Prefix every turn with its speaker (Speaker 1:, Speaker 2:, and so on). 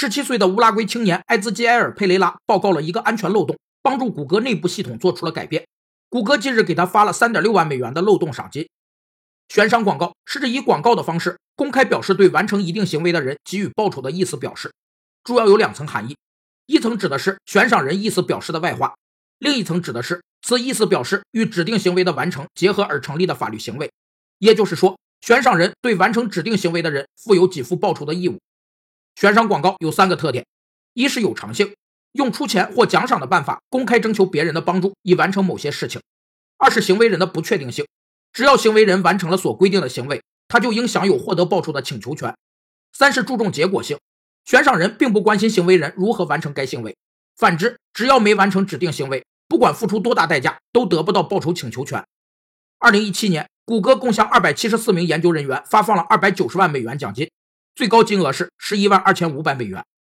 Speaker 1: 十七岁的乌拉圭青年埃兹基埃尔·佩雷拉报告了一个安全漏洞，帮助谷歌内部系统做出了改变。谷歌近日给他发了三点六万美元的漏洞赏金。悬赏广告是指以广告的方式公开表示对完成一定行为的人给予报酬的意思表示，主要有两层含义：一层指的是悬赏人意思表示的外化，另一层指的是此意思表示与指定行为的完成结合而成立的法律行为。也就是说，悬赏人对完成指定行为的人负有给付报酬的义务。悬赏广告有三个特点：一是有偿性，用出钱或奖赏的办法公开征求别人的帮助以完成某些事情；二是行为人的不确定性。只要行为人完成了所规定的行为，他就应享有获得报酬的请求权。三是注重结果性，悬赏人并不关心行为人如何完成该行为，反之，只要没完成指定行为，不管付出多大代价，都得不到报酬请求权。二零一七年，谷歌共向二百七十四名研究人员发放了二百九十万美元奖金，最高金额是十一万二千五百美元。